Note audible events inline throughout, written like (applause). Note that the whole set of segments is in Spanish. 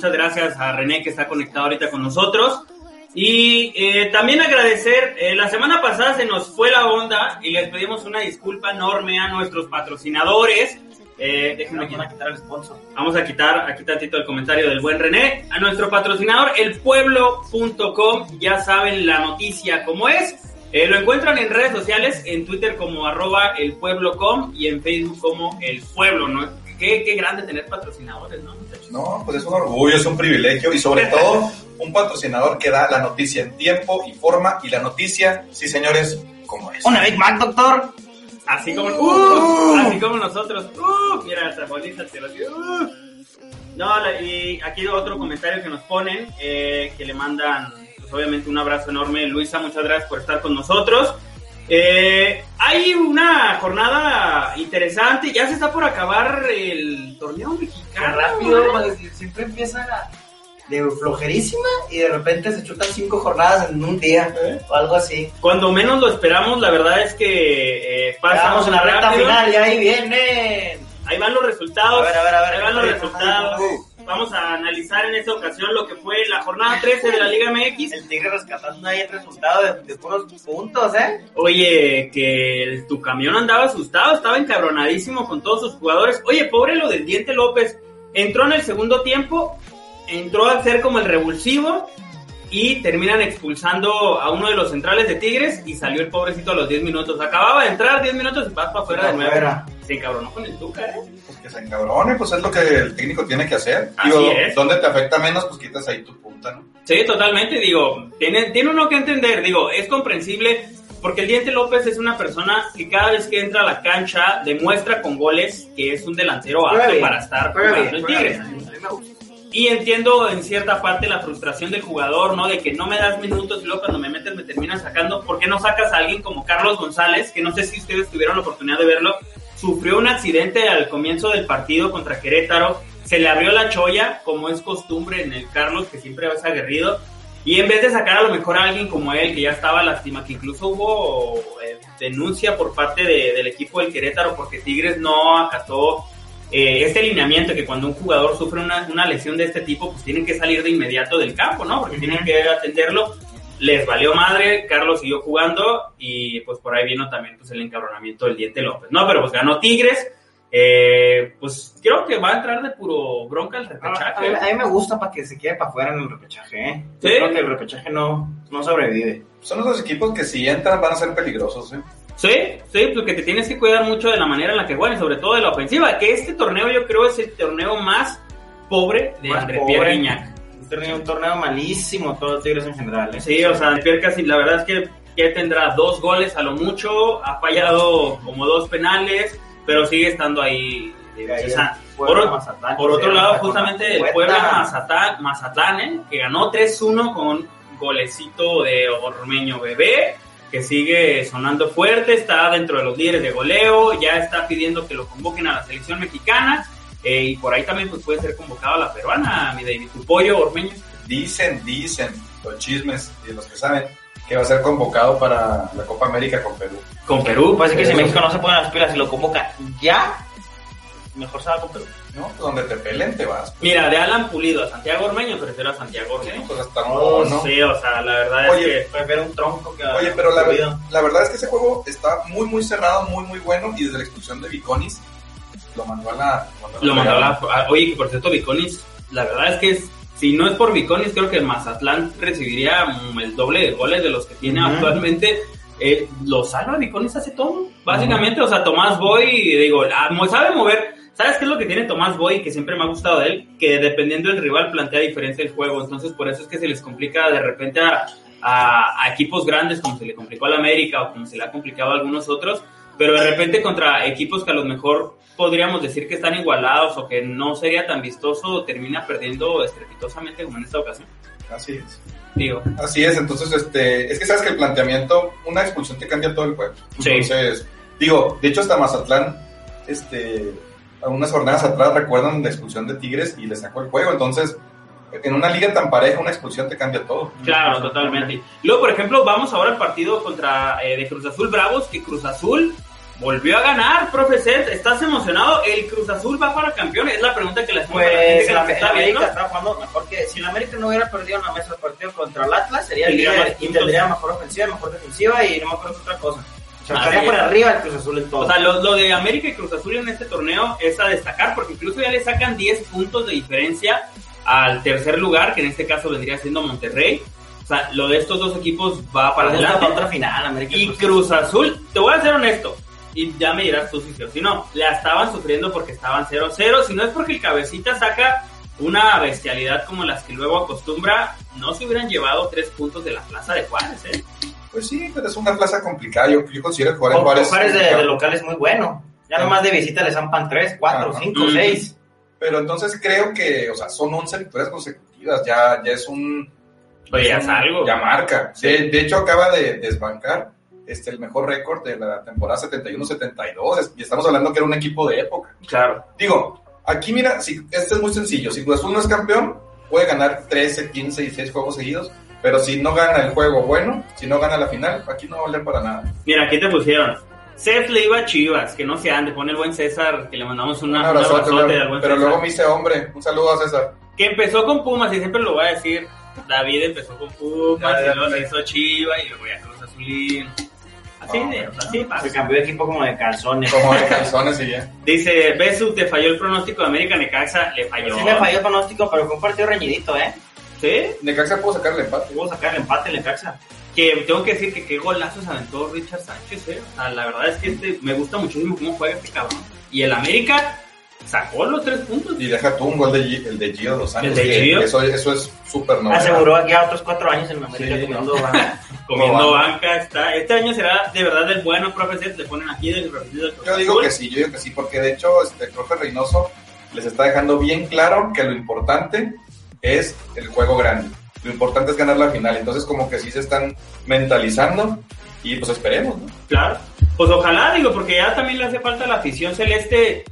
muchas gracias a René que está conectado ahorita con nosotros. Y eh, también agradecer, eh, la semana pasada se nos fue la onda y les pedimos una disculpa enorme a nuestros patrocinadores. Eh, déjenme Vamos a quitar el sponsor. Vamos a quitar aquí tantito el comentario del buen René. A nuestro patrocinador, elpueblo.com. Ya saben la noticia como es. Lo encuentran en redes sociales, en Twitter como arroba elpueblo.com y en Facebook como el pueblo, ¿no? Qué, qué grande tener patrocinadores, ¿no? muchachos? No, pues es un orgullo, es un privilegio y sobre (laughs) todo un patrocinador que da la noticia en tiempo y forma y la noticia, sí señores, como es. Una Big Mac, doctor. Así como, uh, así como nosotros. Uh, mira, esa bonita digo. Uh. No, y aquí otro comentario que nos ponen, eh, que le mandan, pues, obviamente, un abrazo enorme. Luisa, muchas gracias por estar con nosotros. Eh, hay una jornada interesante, ya se está por acabar el torneo mexicano. rápido, siempre empieza de flojerísima y de repente se chutan cinco jornadas en un día ¿Eh? o algo así. Cuando menos lo esperamos, la verdad es que eh, pasa Estamos en la recta final y ahí vienen. Ahí van los resultados. A ver, a ver, a ver. Ahí van los resultados. Vamos a analizar en esta ocasión lo que fue la jornada 13 de la Liga MX. El Tigre rescatando ahí el resultado de, de puros puntos, ¿eh? Oye, que el- tu camión andaba asustado, estaba encabronadísimo con todos sus jugadores. Oye, pobre lo del Diente López. Entró en el segundo tiempo, entró a ser como el revulsivo y terminan expulsando a uno de los centrales de Tigres y salió el pobrecito a los 10 minutos. Acababa de entrar 10 minutos y vas para afuera de nuevo. Se encabronó con el Tuca, ¿eh? Pues que se encabrone, pues es lo que el técnico tiene que hacer. Así Digo, es. donde te afecta menos, pues quitas ahí tu punta, ¿no? Sí, totalmente, digo, tiene, tiene uno que entender, digo, es comprensible porque el Diente López es una persona que cada vez que entra a la cancha demuestra con goles que es un delantero apto para estar jugando en Tigres. Y entiendo en cierta parte la frustración del jugador, ¿no? De que no me das minutos y luego cuando me metes me terminas sacando. ¿Por qué no sacas a alguien como Carlos González, que no sé si ustedes tuvieron la oportunidad de verlo? Sufrió un accidente al comienzo del partido contra Querétaro. Se le abrió la cholla, como es costumbre en el Carlos, que siempre es aguerrido. Y en vez de sacar a lo mejor a alguien como él, que ya estaba lastima, que incluso hubo eh, denuncia por parte de- del equipo del Querétaro porque Tigres no acató eh, este lineamiento que cuando un jugador sufre una, una lesión de este tipo, pues tienen que salir de inmediato del campo, ¿no? Porque tienen que atenderlo. Les valió madre, Carlos siguió jugando y pues por ahí vino también pues el encabronamiento del Diente López. No, pero pues ganó Tigres. Eh, pues creo que va a entrar de puro bronca el A mí, repechaje. a mí me gusta para que se quede para afuera en el repechaje, ¿eh? Yo ¿Sí? Creo que el repechaje no, no sobrevive. Son los equipos que si entran van a ser peligrosos, ¿eh? Sí, sí, porque te tienes que cuidar mucho de la manera en la que juegan y sobre todo de la ofensiva, que este torneo yo creo es el torneo más pobre de Más André pobre. Pierre Guignac. Un torneo, un torneo malísimo, todos los Tigres en general, ¿eh? Sí, o sea, Pierre casi, la verdad es que, que tendrá dos goles a lo mucho, ha fallado como dos penales, pero sigue estando ahí. o sea, Puebla, por, otro lado, justamente el. Puebla Mazatlán, Mazatlán ¿eh? que ganó 3-1 con golecito de Ormeño Bebé, que sigue sonando fuerte, está dentro de los líderes de goleo, ya está pidiendo que lo convoquen a la selección mexicana, eh, y por ahí también pues, puede ser convocado a la peruana, mi David, tu pollo Ormeño. Dicen, dicen los chismes y los que saben que va a ser convocado para la Copa América con Perú. Con Perú, Parece que si. México no se pone las pilas y lo convoca ya, mejor se va con Perú. ¿No? Pues donde te pelen te vas. Mira, de Alan Pulido a Santiago Ormeño, prefiero a Santiago Ormeño. Pues hasta Oh, no, ¿no? Sí, o sea, la verdad Oye, es que... Prefiero un tronco que a- Oye, pero la, verdad es que ese juego está muy, muy cerrado, muy, muy bueno. Y desde la expulsión de Viconis, lo mandó a la. Lo mandó a la... a- Oye, que por cierto, Viconis, la verdad es que es- si no es por Viconis, creo que el Mazatlán recibiría mm, el doble de goles de los que tiene actualmente. Eh, lo salva Viconis hace todo, básicamente. O sea, Tomás Boy, digo, ah, sabe mover. ¿Sabes qué es lo que tiene Tomás Boy que siempre me ha gustado de él? Que dependiendo del rival plantea diferencia el juego. Entonces, por eso es que se les complica de repente a, a- a equipos grandes, como se le complicó al América o como se le ha complicado a algunos otros. Pero de repente contra equipos que a lo mejor podríamos decir que están igualados o que no sería tan vistoso, termina perdiendo estrepitosamente como en esta ocasión. Así es. Digo, Así es, entonces, este, es que sabes que el planteamiento, una expulsión te cambia todo el juego. Sí. Entonces, digo, de hecho hasta Mazatlán, este, unas jornadas atrás recuerdan la expulsión de Tigres y le sacó el juego. Entonces, en una liga tan pareja, una expulsión te cambia todo. Claro, totalmente. Luego, por ejemplo, vamos ahora al partido contra eh, de Cruz Azul Bravos, que Cruz Azul volvió a ganar, profe Seth. ¿Estás emocionado? ¿El Cruz Azul va para campeón? Es la pregunta que le hacemos a la gente Pues que nos el está viendo. América está jugando mejor que. Si el América no hubiera perdido en la mesa del partido contra el Atlas, sería el líder y tendría mejor ofensiva, mejor defensiva y no me acuerdo otra cosa. Sea, Ah, estaría por arriba el Cruz Azul en todo. O sea, lo, lo de América y Cruz Azul en este torneo es a destacar porque incluso ya le sacan 10 puntos de diferencia al tercer lugar, que en este caso vendría siendo Monterrey. O sea, lo de estos dos equipos va para adelante otra final, América Y Cruz Azul, te voy a ser honesto, y ya me dirás tú si sí o si no, la estaban sufriendo porque estaban 0-0, si no es porque el cabecita saca una bestialidad como las que luego acostumbra, no se hubieran llevado tres puntos de la plaza de Juárez, ¿eh? Pues sí, pero es una plaza complicada. Yo, yo considero que jugar en Juárez, Juárez. Juárez de, de local es muy bueno. Ya Sí. nomás de visita le zampan 3, 4, Ajá. 5, Mm. 6. Pero entonces creo que, o sea, son 11 victorias consecutivas. Ya, ya es un. Oye, ya es algo. Ya marca. De, de hecho, acaba de desbancar este, el mejor récord de la temporada 71-72. Es- Y estamos hablando que era un equipo de época. Claro. Digo, aquí mira, si, este es muy sencillo. Si Cruz Azul no es campeón, puede ganar 13, 15 y 6 juegos seguidos. Pero si no gana el juego bueno, si no gana la final, aquí no va a valer para nada. Mira, aquí te pusieron. Seth le iba a Chivas, que no se ande, pone el buen César, que le mandamos una, Un abrazote, abrazote al buen pero César. luego me hice hombre. Un saludo a César. Que empezó con Pumas, y siempre lo voy a decir. David empezó con Pumas, Ya, ya, y luego ya. se hizo Chiva, y luego ya Cruz Azulín. Así, Ah, de, así pasa. Se cambió de equipo como de calzones. Como de calzones y ya. Dice, Besu, te falló el pronóstico de América Necaxa, le falló. Sí me falló el pronóstico, pero fue un partido reñidito, ¿eh? ¿Sí? Necaxa pudo sacar el empate. Pudo sacar el empate en el Caxa. Que tengo que decir que qué golazos aventó Richard Sánchez, ¿eh? O sea, la verdad es que este, me gusta muchísimo cómo juega este cabrón. Y el América sacó los tres puntos. Y deja tú un gol de el de Gio dos años. ¿El de Gio? Eso, eso es súper novedad. Aseguró aquí a otros cuatro años en América Sí, comiendo banca. (laughs) (laughs) Comiendo banca está. Este año será de verdad el bueno, profe Seth, le ponen aquí del repetido del Yo digo Azul. que sí, yo digo que sí, porque de hecho este, el profe Reynoso les está dejando bien claro que lo importante es el juego grande. Lo importante es ganar la final. Entonces como que sí se están mentalizando y pues esperemos, ¿no? Claro. Pues ojalá, digo, porque ya también le hace falta la afición celeste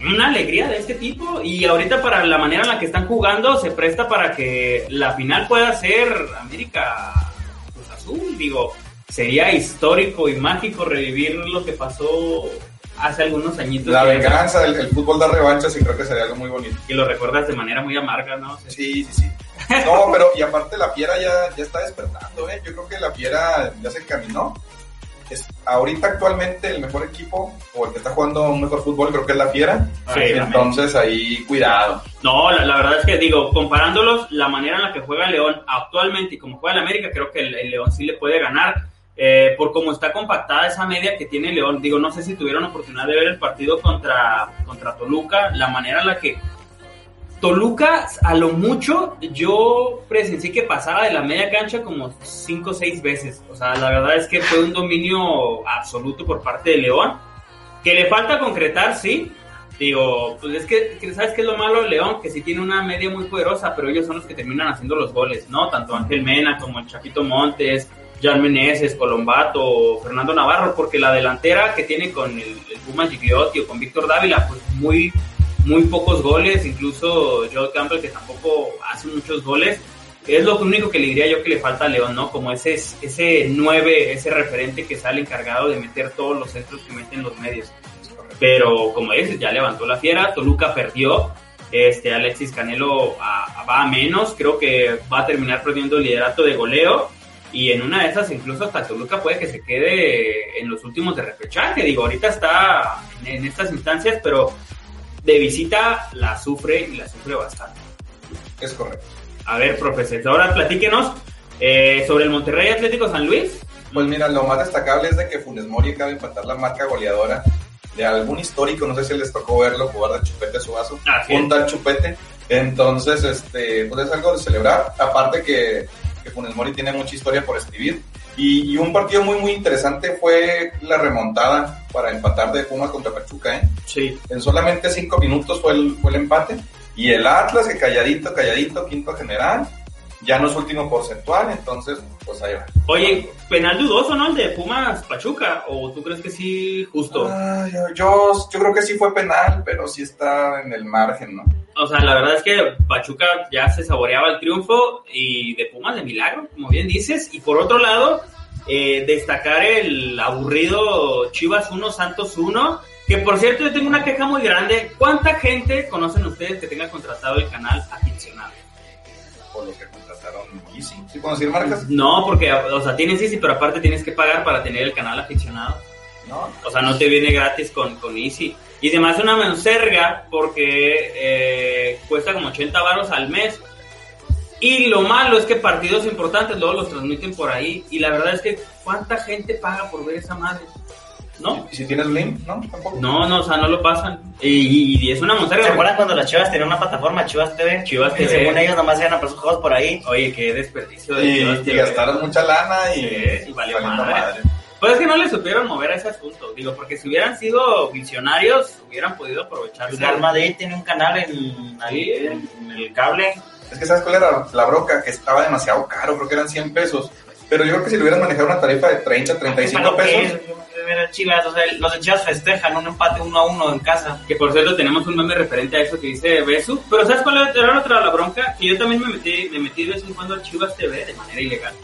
una alegría de este tipo y ahorita para la manera en la que están jugando se presta para que la final pueda ser América Cruz Azul, digo, sería histórico y mágico revivir lo que pasó hace algunos añitos La venganza, el, el fútbol da revanchas y creo que sería algo muy bonito. y lo recuerdas de manera muy amarga, ¿no? O sea, Sí, sí, sí. No, pero y aparte la fiera ya, ya está despertando, ¿eh? Yo creo que la fiera ya se encaminó. Es ahorita actualmente el mejor equipo o el que está jugando un mejor fútbol creo que es la fiera. Sí, Entonces ahí cuidado. No, la, la verdad es que digo, comparándolos, la manera en la que juega León actualmente y como juega el América, creo que el, el León sí le puede ganar. Eh, por cómo está compactada esa media que tiene León. Digo, no sé si tuvieron oportunidad de ver el partido contra, contra Toluca, la manera en la que Toluca, a lo mucho, yo presencié que pasaba de la media cancha como cinco o seis veces. O sea, la verdad es que fue un dominio absoluto por parte de León. Que le falta concretar, sí. Digo, pues es que ¿sabes qué es lo malo de León? Que sí tiene una media muy poderosa, pero ellos son los que terminan haciendo los goles, ¿no? Tanto Ángel Mena como el Chapito Montes, Jan Meneses, Colombato, Fernando Navarro, porque la delantera que tiene con el, el Puma Gigliotti o con Víctor Dávila, pues muy, muy pocos goles, incluso Joe Campbell que tampoco hace muchos goles. Es lo único que le diría yo que le falta a León, ¿no? Como ese, ese 9, ese referente que sale encargado de meter todos los centros que meten los medios. Pero como dices, ya levantó la fiera, Toluca perdió, este Alexis Canelo va a menos, creo que va a terminar perdiendo el liderato de goleo y en una de esas incluso hasta Toluca puede que se quede en los últimos de repechaje, digo, ahorita está en, estas instancias, pero de visita la sufre y la sufre bastante. Es correcto. A ver, profesor, ahora platíquenos eh, sobre el Monterrey Atlético San Luis. Pues mira, lo más destacable es de que Funes Mori acaba de empatar la marca goleadora de algún histórico, no sé si les tocó verlo jugar de chupete a su vaso, es. un tal chupete. Entonces, este, pues es algo de celebrar. Aparte que, que Funes Mori tiene mucha historia por escribir. Y, y un partido muy, muy interesante fue la remontada para empatar de Pumas contra Pachuca, ¿eh? Sí. En solamente cinco minutos fue el, fue el empate. Y el Atlas, que calladito, calladito, quinto general, ya no es último porcentual, entonces, pues ahí va. Oye, penal dudoso, ¿no? El de Pumas Pachuca, o tú crees que sí, justo. Ay, yo, yo, yo creo que sí fue penal, pero sí está en el margen, ¿no? O sea, la verdad es que Pachuca ya se saboreaba el triunfo y de Pumas de milagro, como bien dices. Y por otro lado, eh, destacar el aburrido Chivas 1, Santos 1. Que por cierto, yo tengo una queja muy grande. ¿Cuánta gente conocen ustedes que tenga contratado el canal aficionado? Por lo que contrataron Easy. ¿Sí puedo decir marcas? No, porque, o sea, tienes Easy, pero aparte tienes que pagar para tener el canal aficionado. No. O sea, no te viene gratis con, con Easy. Y además una menserga porque eh, cuesta como 80 baros al mes. Y lo malo es que partidos importantes luego los transmiten por ahí. Y la verdad es que ¿cuánta gente paga por ver esa madre? ¿No? ¿Y si tienes link? ¿No? Tampoco. No, no, o sea, no lo pasan. Y, y es una ¿Se monserga. acuerdan cuando las Chivas tenían una plataforma, Chivas TV? Chivas Que TV. según ellos nomás iban a por sus juegos por ahí. Oye, qué desperdicio de Y, Chivas y TV. gastaron mucha lana y, Sí, y valió valiendo madre. Pues es que no le supieron mover a ese asunto. Digo, porque si hubieran sido visionarios, hubieran podido aprovecharse. El Real Madrid tiene un canal en, ahí, en el cable. Es que ¿sabes cuál era la bronca? Que estaba demasiado caro, creo que eran 100 pesos. Pero yo creo que si le hubieran manejado una tarifa de 30, 35 ¿Para qué? pesos, Yo quiero ver a Chivas, o sea, los de Chivas festejan un empate uno a uno en casa. Que por cierto tenemos un meme referente a eso que dice Besu. Pero ¿sabes cuál era otra la bronca? Que yo también me metí, me metí de vez en cuando al Chivas TV de manera ilegal.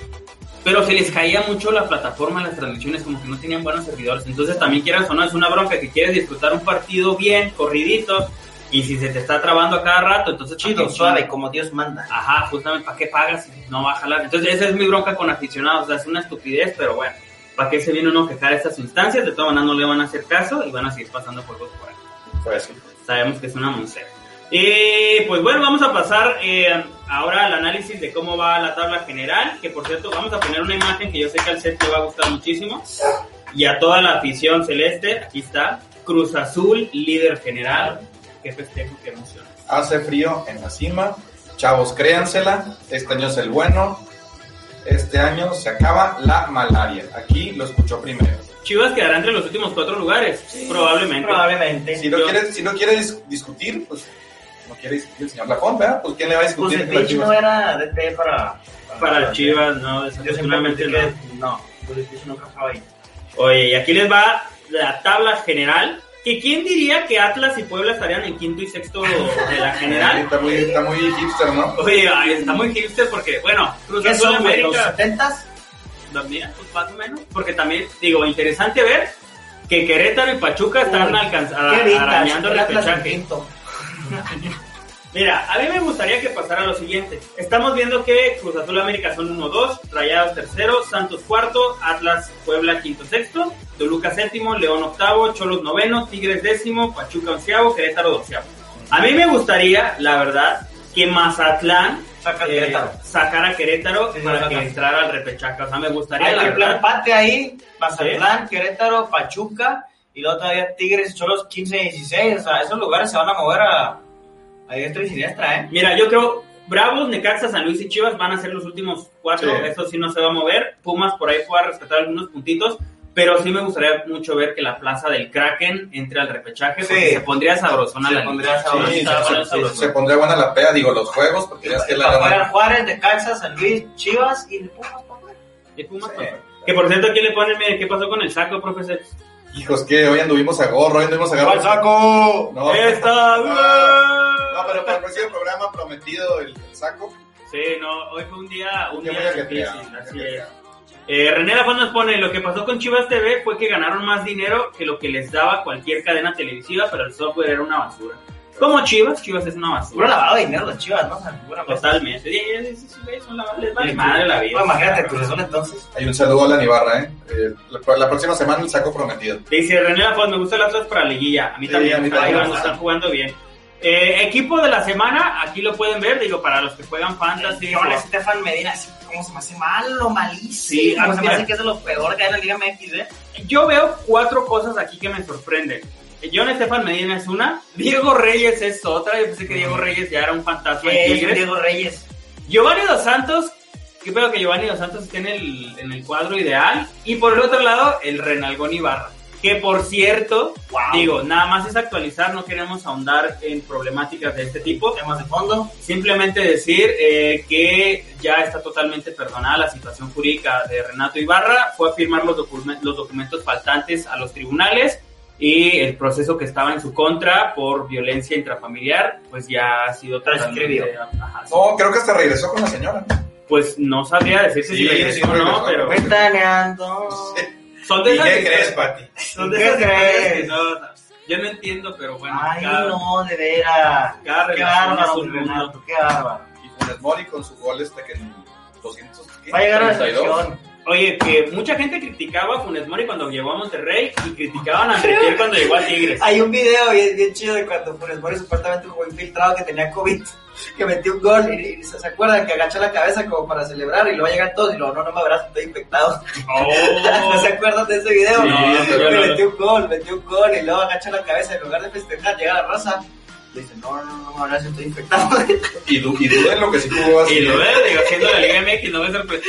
Pero se les caía mucho la plataforma, las transmisiones, como que no tenían buenos servidores. Entonces también quieras o no, es una bronca que quieres disfrutar un partido bien, corridito. Y si se te está trabando a cada rato, entonces ¿para Chido, suave, como Dios manda. Ajá, justamente, ¿para qué pagas si no va a jalar? Entonces, esa es mi bronca con aficionados, o sea, es una estupidez, pero bueno, ¿para qué se viene uno a quejar a estas instancias? De todas maneras no le van a hacer caso y van a seguir pasando juegos por ahí. pues sí. Sabemos que es una monseca. Y pues bueno, vamos a pasar eh, ahora al análisis de cómo va la tabla general, que por cierto, vamos a poner una imagen que yo sé que al set le va a gustar muchísimo, y a toda la afición celeste, aquí está, Cruz Azul, líder general, qué festejo, qué emoción. Hace frío en la cima. Chavos, créansela. Este año es el bueno. Este año se acaba la malaria. Aquí lo escuchó primero. Chivas quedará entre los últimos cuatro lugares, probablemente. Probablemente. Si no Yo- quiere, si no quiere dis- discutir, pues no quiere discutir el señor Lafont, ¿verdad? Pues ¿quién le va a Pues discutir? el con las pitch Chivas? no era DT para... Para Chivas, no, Yo simplemente desafortunadamente no. no, pues el pitch nunca estaba ahí. Oye, y aquí les va la tabla general. Que quién diría que Atlas y Puebla estarían en quinto y sexto de la (laughs) general. Está muy, está muy hipster, ¿no? Oye, ay, está muy hipster porque, bueno, Cruz ¿Qué Azul güey? ¿Los América, 70 también, pues más o menos. Porque también, digo, interesante ver que Querétaro y Pachuca están Uy, arañando el el repechaje. Mira, a mí me gustaría que pasara lo siguiente. Estamos viendo que Cruz Azul América son 1-2, Rayados tercero, Santos cuarto, Atlas Puebla quinto sexto, Toluca séptimo, León octavo, Cholos noveno, Tigres décimo, Pachuca onceavo, Querétaro doceavo. A mí me gustaría, la verdad, que Mazatlán Saca eh, Querétaro. sacara a Querétaro Sí, para que entrara al repechaje. O sea, me gustaría, Hay verdad. empate ahí, Mazatlán, Querétaro, Pachuca, y luego todavía Tigres Cholos 15 y 16. O sea, esos lugares se van a mover a, diestra y siniestra, ¿eh? Mira, yo creo Bravos, Necaxa, San Luis y Chivas van a ser los últimos cuatro. Sí. Eso sí no se va a mover. Pumas por ahí pueda rescatar algunos puntitos. Pero sí me gustaría mucho ver que la plaza del Kraken entre al repechaje. Porque Sí. se pondría sabrosona Se la pondría sabrosona, Sí, se- se, pondría buena la pea, digo, los juegos, porque ya es que la ganan. Juárez, de Caxa, San Luis, Chivas y Pumas. Y Pumas. Que por cierto, aquí le ponen, mire, ¿qué pasó con el saco, profesor? Hijos, que hoy anduvimos a gorro, hoy anduvimos a gorro. ¡Al saco! No, ¡Esta! no, pero para el próximo programa prometido el, el saco. Sí, no, hoy fue un día, un día muy difícil, ajetreado, así es. Eh, René Lafont nos pone, lo que pasó con Chivas TV fue que ganaron más dinero que lo que les daba cualquier cadena televisiva, pero el software era una basura. Como Chivas, Chivas es una Puro basura. lavado de dinero las Chivas, ¿no? O sea, cosa. Totalmente. Les vale madre la vida. Pues imagínate, Cruz Azul entonces. Hay un saludo a la Nibarra, ¿eh? Eh, la, la próxima semana el saco prometido. Dice René Lafont, me gusta el Atlas para liguilla. A mí Sí, también, a mí están, jugando, están jugando bien. Eh, equipo de la semana, aquí lo pueden ver, digo, para los que juegan fantasy. John o- Estefan Medina, como se me hace malo, malísimo. Sí, Como se me hace que es de lo peor que hay en la Liga MX, ¿eh? Yo veo cuatro cosas aquí que me sorprenden. John Estefan Medina es una, Diego Reyes es otra, yo pensé que Diego Reyes ya era un fantasma Tigres. Diego Reyes. Giovanni Dos Santos, que veo que Giovanni Dos Santos esté en el, en el cuadro ideal. Y por el otro lado, el Renalgón Ibarra. Que por cierto, Wow. digo, nada más es actualizar, no queremos ahondar en problemáticas de este tipo. Temas de fondo. Simplemente decir eh, que ya está totalmente perdonada la situación jurídica de Renato Ibarra. Fue a firmar los, documen- los documentos faltantes a los tribunales y el proceso que estaba en su contra por violencia intrafamiliar, pues ya ha sido ajá, sí. No, creo que hasta regresó con la señora. pues no sabría decirse si Sí, regresó sí, o no, regresó, pero regresó. Ventaneando. son de ¿Y esas qué crees, Pati? Son de ¿Qué esas crees? que no, yo no entiendo, pero bueno, Ay, cada- no, de veras. cada Qué bárbaro. Renato, qué bárbaro. Y Funes Mori con su gol este que en 200, ¿qué? Va a llegar a la 32. selección. Oye, que mucha gente criticaba a Funes Mori cuando llegó a Monterrey y criticaban a Enrique cuando llegó a Tigres. Hay un video bien, bien chido de cuando Funes Mori supuestamente jugó infiltrado que tenía COVID, (laughs) que metió un gol y, y se, se acuerdan que agachó la cabeza como para celebrar y luego llegan todos y luego no, no me verás, estoy infectado. Oh. (laughs) ¿No se acuerdan de ese video? Sí, no, no. metió un gol, metió un gol y luego agacha la cabeza en lugar de festejar, llega la raza. Le dice, no, no, no, ahora sí estoy infectado. (laughs) Y, du- y duden lo que sí jugó así. Y lo ves, digo, haciendo la Liga MX, no me sorprende.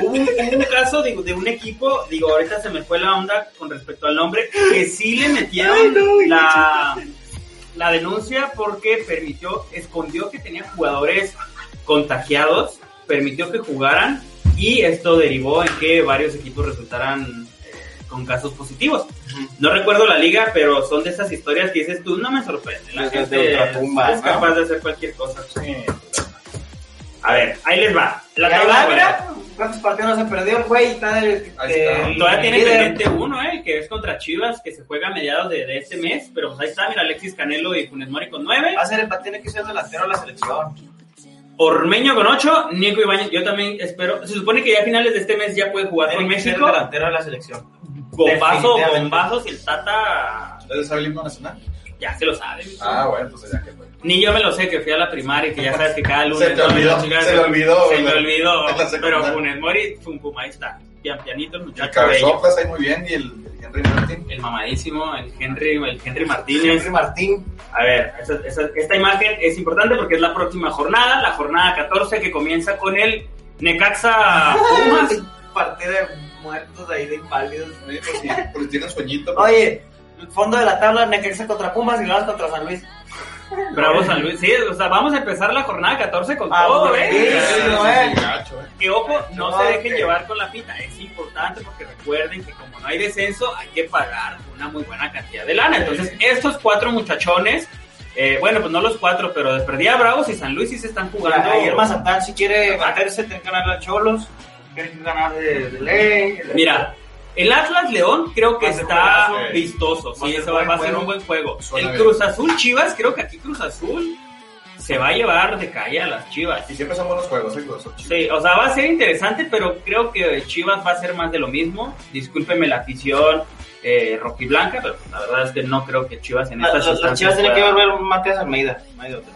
Hubo un, caso digo, de un equipo, digo, ahorita se me fue la onda con respecto al nombre, que sí le metieron Ay, no, y la, la denuncia porque permitió, escondió que tenía jugadores contagiados, permitió que jugaran y esto derivó en que varios equipos resultaran con casos positivos. No recuerdo la liga, pero son de esas historias que dices tú, no me sorprende. La Desde gente es ¿no? capaz de hacer cualquier cosa. A ver, ahí les va. La tabla va, ¿cuántos partidos no se perdió güey? Está está. Todavía tiene pendiente uno, eh, que es contra Chivas, que se juega a mediados de, de este mes, pero pues ahí está, mira, Alexis Canelo y Funes Mori con nueve, Va a ser el tiene que ser delantero de la selección. Ormeño con ocho, Nico Ibañez, yo también espero, se supone que ya a finales de este mes ya puede jugar con Tiene ser México, delantero de la selección. Bombazo, bombazos y el Tata ¿Ustedes saben el himno nacional? ya se lo sabe. Ah, bueno, entonces ya que fue. Ni yo me lo sé, que fui a la primaria y que ya sabes que cada lunes... (laughs) Se te olvidó, Chicas, se le olvidó, Se me ¿verdad? olvidó, (laughs) pero. Funes Mori, pum, pum, ahí está, pian pianito el El muchacho bello. cabezotas ahí muy bien y el, el Henry Martin. El mamadísimo, el Henry, el Henry Martínez. Henry Martín. A ver, esa- esa- esta imagen es importante porque es la próxima jornada, la jornada 14 que comienza con el Necaxa Pumas. (laughs) Partido de muertos ahí de inválidos. Oye, pues sí, pues tienen sueñito. Oye, el fondo de la tabla, Necaxa contra Pumas y luego contra San Luis. Bravo San Luis. Sí, o sea, vamos a empezar la jornada 14 con Ah, todo, ¿eh? sí, Sí, no, eh. eh. Que ojo, no No, se dejen llevar con la pita. Es importante porque recuerden que como no hay descenso, hay que pagar una muy buena cantidad de lana. Entonces, estos cuatro muchachones, eh, bueno, pues no los cuatro, pero de perdida Bravos y San Luis sí se están jugando. El Mazatán, si quiere meterse, tiene que ganar a Cholos. Ganar de, de ley. Mira, el Atlas León creo que a está vistoso. A Sí, eso va, a ser un buen juego. Suena el bien. Cruz Azul Chivas, creo que aquí Cruz Azul se va a llevar de calle a las Chivas. Y siempre son buenos juegos, ¿eh? Sí, o sea, va a ser interesante, pero creo que Chivas va a ser más de lo mismo. Discúlpeme la afición eh, rojiblanca, pero la verdad es que no creo que Chivas en La- estas Las chivas tienen que volver Matías Almeida. No hay de otra.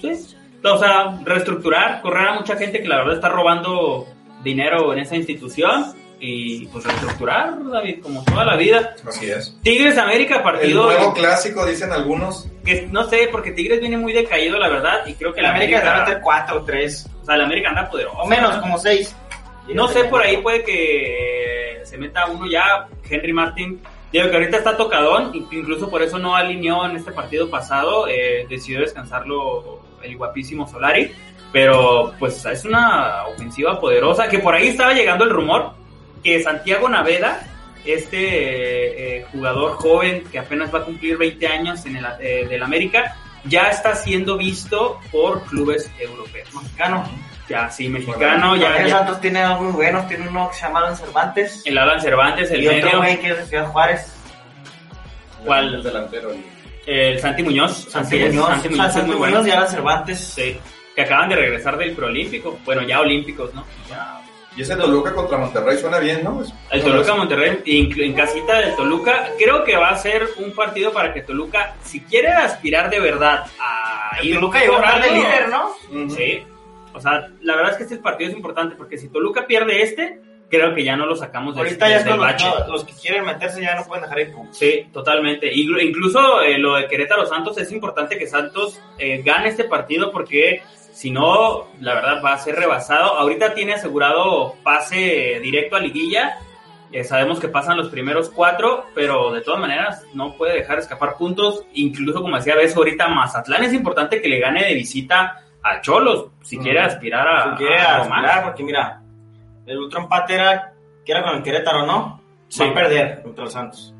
Sí. O sea, reestructurar, correr a mucha gente que la verdad está robando dinero en esa institución y pues reestructurar, David, como toda la vida. Así es. Tigres América El partido nuevo clásico, dicen algunos. que no sé, porque Tigres viene muy decaído, la verdad, y creo que El la América América, debe meter 4 o 3. o sea, la América anda poderoso. O menos, como 6. No sé, por ahí puede que eh, se meta uno ya, Henry Martin. Digo que ahorita está tocadón, in- incluso por eso no alineó en este partido pasado, eh, decidió descansarlo el guapísimo Solari, pero pues es una ofensiva poderosa, que por ahí estaba llegando el rumor que Santiago Naveda, este eh, eh, jugador joven que apenas va a cumplir 20 años en el eh, del América, ya está siendo visto por clubes europeos. Mexicano. Ya, sí, mexicano, ya, ya. Santos tiene algo muy bueno. Tiene uno que se llama Alan Cervantes. El Alan Cervantes, el y otro medio, güey que es de Ciudad Juárez. ¿Cuál? El delantero. el- el Santi Muñoz. Santi Muñoz. Santi o sea, Muñoz Santi Muñoz bueno. y Alan Cervantes. Sí, que acaban de regresar del Proolímpico. Bueno, ya olímpicos, ¿no? Ya. Y ese Toluca contra Monterrey suena bien, ¿no? Es- El Toluca Monterrey, en casita del Toluca, creo que va a ser un partido para que Toluca, si quiere aspirar de verdad a El ir Toluca llegó a de líder, ¿no? Sí. O sea, la verdad es que este partido es importante porque si Toluca pierde este, creo que ya no lo sacamos del, Ahorita ya bache. no, los que quieren meterse ya no pueden dejar ir. puntos. Sí, totalmente. Inclu- Incluso eh, lo de Querétaro Santos es importante que Santos eh, gane este partido porque si no, la verdad va a ser rebasado. Ahorita tiene asegurado pase directo a liguilla. Eh, sabemos que pasan los primeros cuatro, pero de todas maneras no puede dejar escapar puntos. Incluso como decía Beso ahorita, Mazatlán es importante que le gane de visita a Cholos si quiere aspirar a, Si quiere a aspirar, porque mira, el otro empate era que era con el Querétaro, ¿no? Sí. Va a perder contra el Santos.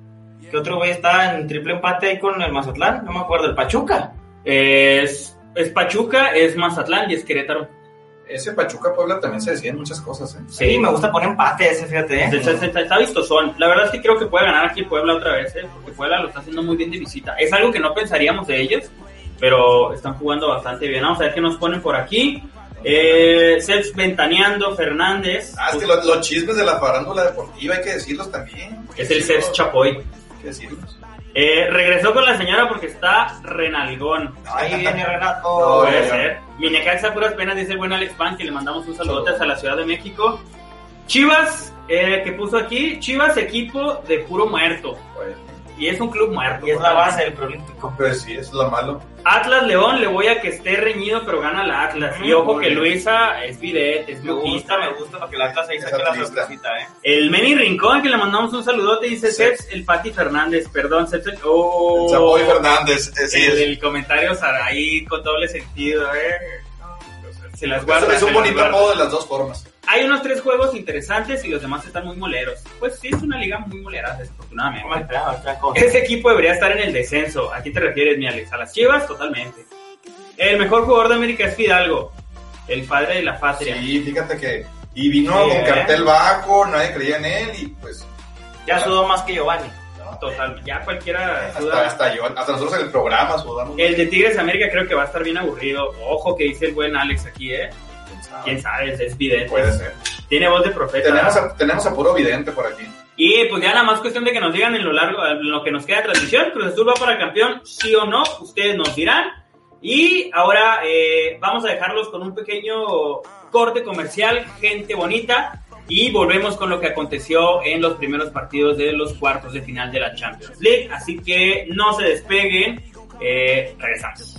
¿Qué otro güey está en triple empate ahí con el Mazatlán? No me acuerdo, el Pachuca. Es, es Pachuca, es Mazatlán y es Querétaro. Ese Pachuca Puebla también se decían muchas cosas, ¿eh? Sí, me gusta poner empate ese, fíjate, ¿eh? Está, está, está vistosón. La verdad es que creo que puede ganar aquí Puebla otra vez, ¿eh? porque Puebla lo está haciendo muy bien de visita. Es algo que no pensaríamos de ellos, pero están jugando bastante bien. Vamos a ver qué nos ponen por aquí. Eh, Ceps ventaneando, Fernández. Ah, es que los, los chismes de la farándula deportiva hay que decirlos también. Es el Ceps Chapoy. Hay que decirlos. Eh, regresó con la señora porque está renalgón. Ahí viene (laughs) Renato. No, Puede ser. Mi Necaxa a puras penas, dice el buen Alex Pan, que le mandamos un saludote hasta la Ciudad de México. Chivas, eh, que puso aquí, Chivas equipo de puro muerto. Y es un club muerto. Y es la base del preolímpico. pues sí, eso es lo malo. Atlas León, le voy a que esté reñido, pero gana la Atlas. Y Mm, ojo que bien. Luisa es vidente, es Me lujista. gusta, me gusta para que la clase ahí saque la sorpresita, ¿eh? El Meni Rincón, que le mandamos un saludote, dice Sí. El Pati Fernández, perdón, Ceps, oh, Chapoy Fernández, eh, sí, el, es, el comentario ahí con doble sentido, eh. Se las guarda. es un bonito apodo de las dos formas. Hay unos tres juegos interesantes y los demás están muy moleros. Pues sí, es una liga muy molera, desafortunadamente. Ese equipo debería estar en el descenso. ¿A quién te refieres, mi Alex? ¿A las Chivas? Totalmente. El mejor jugador de América es Fidalgo, el padre de la patria. Sí, fíjate que. Y vino Sí, con ¿eh? cartel bajo, nadie creía en él y pues. Ya sudó más que Giovanni. Total, ya cualquiera Hasta, hasta yo, hasta nosotros en el programa sudamos. El de Tigres América creo que va a estar bien aburrido. Ojo que dice el buen Alex aquí, ¿eh? ¿Quién sabe? Es evidente. Puede ser. Tiene voz de profeta. Tenemos a, tenemos a puro vidente por aquí. Y pues ya nada más cuestión de que nos digan en lo largo, en lo que nos queda de transmisión, Cruz Azul va para campeón, sí o no, ustedes nos dirán. Y ahora eh, vamos a dejarlos con un pequeño corte comercial, gente bonita, y volvemos con lo que aconteció en los primeros partidos de los cuartos de final de la Champions League. Así que no se despeguen, eh, regresamos.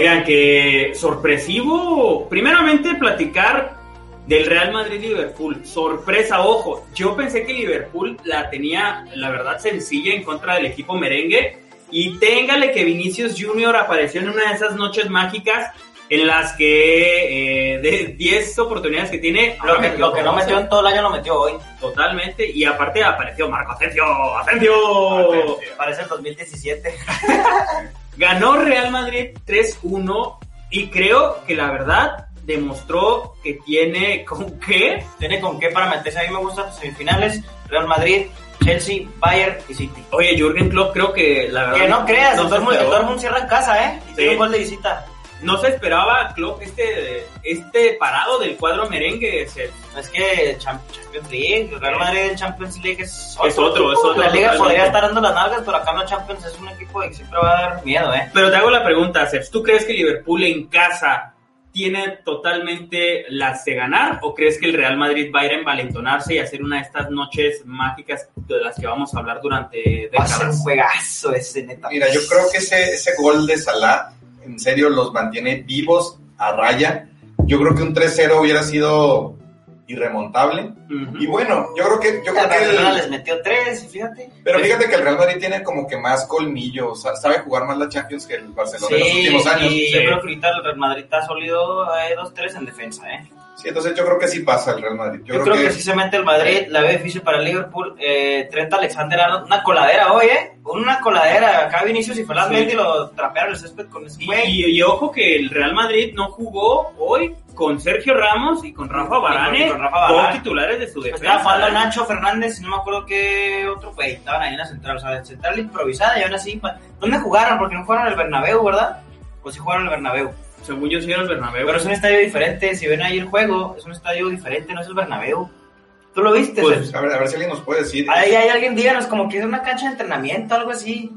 Oigan, que sorpresivo. Primeramente, platicar del Real Madrid-Liverpool. Sorpresa, ojo. Yo pensé que Liverpool la tenía, la verdad, sencilla en contra del equipo merengue. Y téngale que Vinicius Jr. apareció en una de esas noches mágicas en las que eh, de 10 oportunidades que tiene, Lo que, metió lo que no 12. metió en todo el año lo metió hoy. Totalmente. Y aparte apareció Marco Asensio. ¡Asensio! Parece el 2017. (laughs) Ganó Real Madrid 3-1 y creo que la verdad demostró que tiene con qué. Tiene con qué para meterse. A mí me gustan las semifinales. Real Madrid, Chelsea, Bayern y City. Oye, Jürgen Klopp creo que la verdad... Que no creas, no el Dortmund, el. Dortmund cierra en casa, ¿eh? Y Sí. tiene un gol de visita. No se esperaba Klopp este, este parado del cuadro merengue. se- Es que Cham- Champions League, el Real Madrid en Champions League es Es otro, es otro, La liga totalmente. podría estar dando las nalgas, pero acá en la Champions es un equipo que siempre va a dar miedo, ¿eh? Pero te hago la pregunta, Ceps, ¿tú crees que Liverpool en casa tiene totalmente las de ganar o crees que el Real Madrid va a ir a envalentonarse y hacer una de estas noches mágicas de las que vamos a hablar durante Va a ser un décadas? juegazo ese, neta. Mira, yo creo que ese, ese gol de Salah, en serio, los mantiene vivos a raya. Yo creo que un 3-0 hubiera sido irremontable. Y bueno, yo creo que, yo creo que el- les metió tres, y fíjate. pero fíjate que el Real Madrid tiene como que más colmillo, o sea, sabe jugar más la Champions que el Barcelona en los últimos años. y Sí. yo creo que ahorita el Real Madrid está sólido eh, 2-3 en defensa, ¿eh? Sí, entonces yo creo que sí pasa el Real Madrid. Yo, creo, que, sí se mete el Madrid, la veo difícil para el Liverpool. Eh, Trent Alexander, una coladera hoy, ¿eh? Una coladera. Acá Vinicius y Fernández Sí. Mendy lo trapearon el césped con ese Y, y- y ojo que el Real Madrid no jugó hoy con Sergio Ramos y con Rafa Varane, con Rafa dos Varane. titulares de su defensa. Estaba jugando ¿eh? Nacho Fernández y no me acuerdo qué otro güey. Estaban ahí en la central, o sea, en central improvisada y aún así. pa- ¿Dónde jugaron? Porque no jugaron el Bernabéu, ¿verdad? Pues sí jugaron el Bernabéu. Según yo sí era el Bernabéu. Pero es un estadio diferente. Si ven ahí el juego, es un estadio diferente, no es el Bernabéu. ¿Tú lo viste? Pues? A ver, a ver si alguien nos puede decir. Ahí hay alguien, díganos, como que es una cancha de entrenamiento, algo así.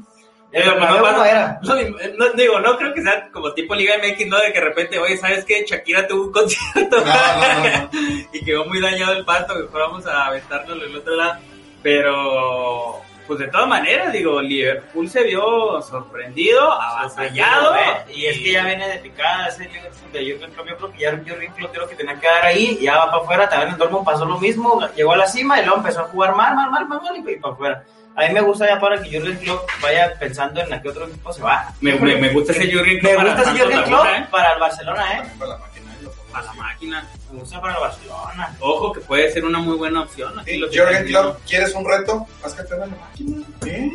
El Eh, Bernabéu no, no era. (laughs) No, no, digo, no creo que sea como tipo Liga MX, ¿no? De que de repente, oye, ¿sabes qué? Shakira tuvo un (laughs) concierto (laughs) y quedó muy dañado el pasto, mejor vamos a aventarnos del otro lado. Pero pues de todas maneras, digo, Liverpool se vio sorprendido, avasallado. ¿eh? Y es que ya viene de picada ese Liverpool de Jürgen Klopp. Yo creo que ya Jürgen Klopp lo que tenía que dar ahí, y ya va para afuera. También el Dortmund pasó lo mismo, llegó a la cima y luego empezó a jugar mal, mal, mal, mal, mal y para afuera. A mí me gusta ya para que Jürgen Klopp vaya pensando en a qué otro equipo se va. Me, me, me gusta ese Jürgen Klopp. Me para gusta ese Jürgen Klopp ¿eh? para el Barcelona, ¿eh? Para la máquina, Para la máquina. Gusta para Barcelona. Ojo que puede ser una muy buena opción. Sí, lo viendo. Klopp, ¿quieres un reto? Haz campeón a la máquina. ¿Eh?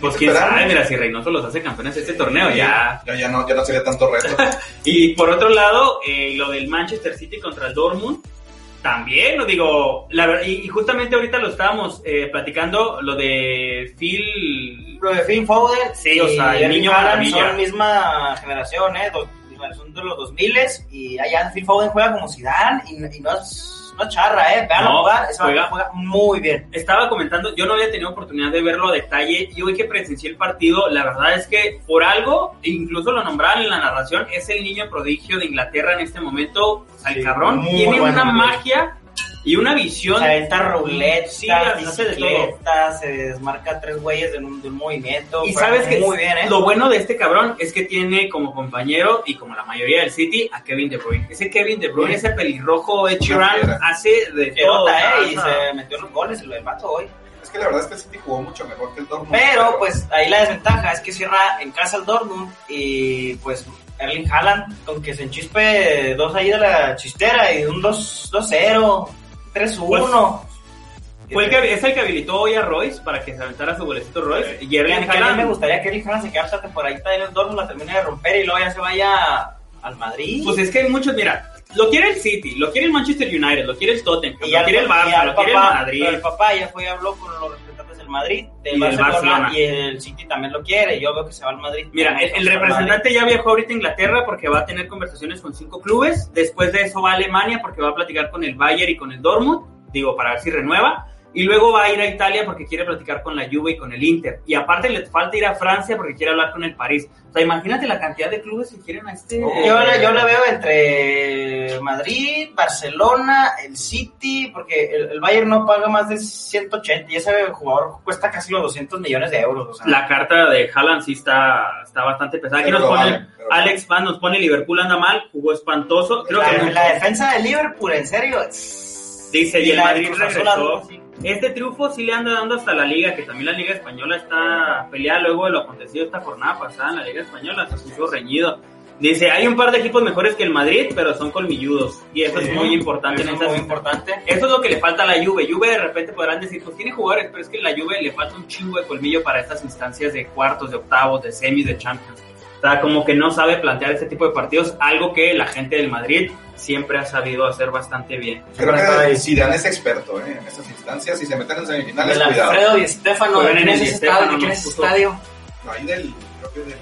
Pues quién esperar. sabe, mira, si Reynoso los hace campeones este torneo, ya. Ya, ya no, ya no sería tanto reto. (laughs) Y por otro lado, eh, lo del Manchester City contra el Dortmund, también, lo digo, la ver- y, y justamente ahorita lo estábamos eh, platicando, lo de Phil... Lo de Phil Foden Sí, o sea, el niño maravilla. son misma generación, ¿eh? Son de los 2000 y allá Phil Foden juega como Zidane y, y no es no charra, ¿eh? Veanlo No, jugar, ese juega. juega. muy bien. Estaba comentando, yo no había tenido oportunidad de verlo a detalle y hoy que presencié el partido, la verdad es que por algo, incluso lo nombraron en la narración, es el niño prodigio de Inglaterra en este momento, al Sí, cabrón, tiene bueno, una magia y una visión. Se aventa ruletas, Sí, hace de todo. bicicletas, se desmarca tres güeyes de un, de un movimiento. Y sabes que muy bien, ¿eh? lo bueno de este cabrón es que tiene como compañero y como la mayoría del City a Kevin De Bruyne. Ese Kevin De Bruyne, ese pelirrojo fiera. hace de Que todo. nota, ¿eh? Y se metió los goles, el empató hoy. Es que la verdad es que el City jugó mucho mejor que el Dortmund. Pero pues ahí la desventaja es que cierra en casa el Dortmund y pues Erling Haaland, aunque se enchispe dos ahí de la chistera y un 2 2-0, 3-1. Fue el que, es el que habilitó hoy a Royce para que se aventara su golecito Royce. Y a Erling mí también me Haaland, gustaría que Erling Haaland se quedara esta temporadita en el Dortmund, la termine de romper y luego ya se vaya al Madrid. pues es que hay muchos, mira, lo quiere el City, lo quiere el Manchester United, lo quiere el Tottenham, y lo quiere el Barça, lo quiere el papá- Madrid. pero El papá ya fue y habló con los representantes del Madrid, del Y Barcelona, Barcelona. y el City también lo quiere. Yo veo que se va al Madrid. Mira, el, representante ya viajó ahorita a Inglaterra porque va a tener conversaciones con cinco clubes. Después de eso va a Alemania porque va a platicar con el Bayern y con el Dortmund. Digo, para ver si renueva. Y luego va a ir a Italia porque quiere platicar con la Juve y con el Inter. Y aparte le falta ir a Francia porque quiere hablar con el París. O sea, imagínate la cantidad de clubes que quieren a este... Oh. Yo, la- yo la veo entre Madrid, Barcelona, el City, porque el, el Bayern no paga más de 180 y ese jugador cuesta casi los 200 millones de euros. O sea, La carta de Haaland sí está, está bastante pesada. Aquí Pero nos pone, vale. Alex Fan nos pone Liverpool anda mal, jugó espantoso. Creo la, que la defensa de Liverpool, en serio. Dice, y el Madrid Azul, regresó. Este triunfo sí le anda dando hasta la liga, que también la liga española está peleada luego de lo acontecido esta jornada pasada en la liga española, se puso reñido. Dice, hay un par de equipos mejores que el Madrid, pero son colmilludos. Y eso Sí, es muy importante Eso en es estas muy importante. Eso es lo que le falta a la Juve. Juve de repente podrán decir, pues tiene jugadores, pero es que a la Juve le falta un chingo de colmillo para estas instancias de cuartos, de octavos, de semis, de Champions. O sea, como que no sabe plantear este tipo de partidos, algo que la gente del Madrid siempre ha sabido hacer bastante bien. Creo Pero- que Zidane es experto ¿eh? en estas instancias. Si se meten en semifinales, El cuidado. Alfredo y Estefano, Juegan ¿de en quién el es ese estadio? ¿De quién nos es ese puso. estadio? No, ahí del. Creo que del.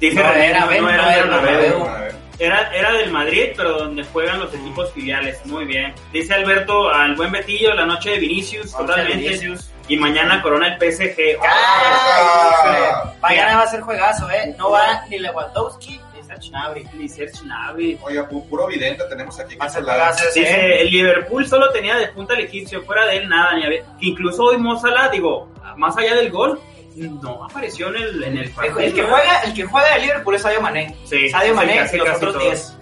Dice No, René, era, no, no no era. Era, era del Madrid, pero donde juegan los equipos filiales. Muy bien. Dice Alberto, al buen Betillo, la noche de Vinicius, totalmente. Vinicius. Y mañana corona el PSG. ¡Ay! Mañana va a ser juegazo, ¿eh? No va ni Lewandowski ni Serge Gnabry. Ni Serge Gnabry. Oiga, pu- puro vidente tenemos aquí. Ser ese, ¿eh? Dice, el Liverpool solo tenía de punta al egipcio, fuera de él nada, ni había- incluso hoy Mozala, digo, más allá del gol, no apareció en el, en el partido. El que juega, el que juega de Liverpool es Sadio Mané. Sí, Sadio Mané casi, y los otros todos. 10.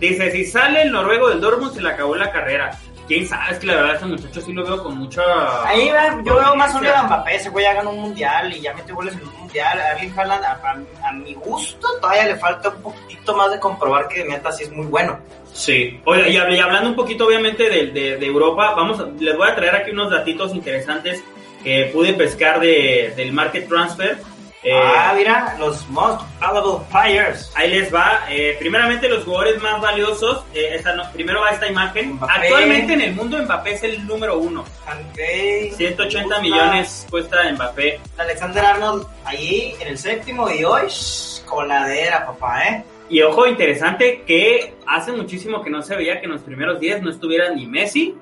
Dice, si sale el noruego del Dortmund, se le acabó la carrera. Quién sabe, es que la verdad, ese muchacho sí lo veo con mucha. Ahí va, yo veo más un de Mbappé, ese güey ya ganó un mundial y ya metió goles en un mundial. A Erling Haaland, a, a- a mi gusto, todavía le falta un poquito más de comprobar que neta sí es muy bueno. Sí. Oye, y hablando un poquito, obviamente, de, de- de Europa, vamos, a- les voy a traer aquí unos datitos interesantes que pude pescar de, del Market Transfer. Eh, ah, mira, los most valuable players. Ahí les va. Eh, primeramente, los jugadores más valiosos. eh, esta no- primero va esta imagen. Mbappé. Actualmente en el mundo, Mbappé es el número uno. Kanté, 180 Kuzma, millones cuesta Mbappé. Alexander Arnold ahí en el séptimo y hoy, shh, coladera, papá, ¿eh? Y ojo, interesante que hace muchísimo que no se veía que en los primeros 10 no estuviera ni Messi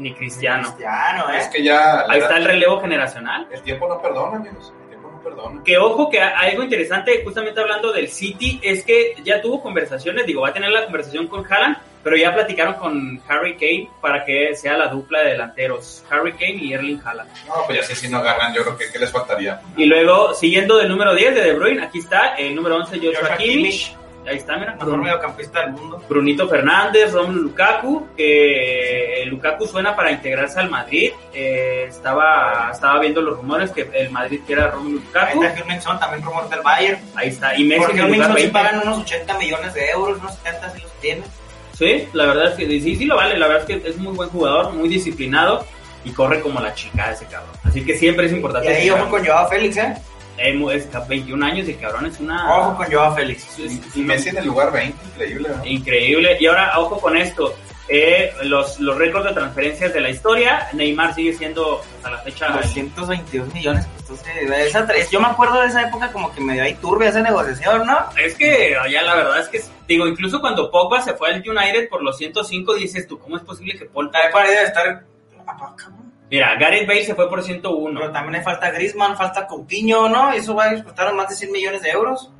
ni Cristiano. Cristiano, ¿eh? Es que ya. Ahí está el relevo generacional. El tiempo no perdona, amigos. El tiempo no perdona. Que ojo, que algo interesante, justamente hablando del City, es que ya tuvo conversaciones, digo, va a tener la conversación con Haaland, pero ya platicaron con Harry Kane para que sea la dupla de delanteros, Harry Kane y Erling Haaland. No, pues ya sí, si no ganan, yo creo que ¿qué les faltaría? Y luego, siguiendo del número 10 de De Bruyne, aquí está el número 11 Joshua Joshua Kimmich. Kimmich. Ahí está, mira. Mejor mediocampista del mundo. Brunito Fernández, Romelu Lukaku, que Lukaku suena para integrarse al Madrid. Eh, estaba, estaba viendo los rumores que el Madrid quiera Romelu Ahí Lukaku. está Heung-min Son, también rumor del Bayern. Ahí está. Y Messi Porque en el Heung-min lugar Son sí 20. pagan unos 80 millones de euros, unos 70 si los tiene. Sí, la verdad es que sí, sí lo vale. La verdad es que es muy buen jugador, muy disciplinado y corre como la chica ese cabrón. Así que siempre es Y importante. ahí que- ojo con Joao Félix, ¿eh? Eh, mu- es 21 años y el cabrón es una... Ojo con Joao Félix. Y Messi en el lugar 20, increíble, ¿no? Increíble. Y ahora, ojo con esto. Eh, los, los récords de transferencias de la historia, Neymar sigue siendo a la fecha... 222 millones costó ese- esa tres. Yo me acuerdo de esa época como que medio ahí turbia esa negociación, ¿no? Es que ya la verdad es que, digo, incluso cuando Pogba se fue al United por los 105, dices tú, ¿cómo es posible que Paul... Ahí para debe estar... Mira, Gareth Bale se fue por 101. Pero también le falta Griezmann, falta Coutinho, ¿no? Eso va a costar más de 100 millones de euros.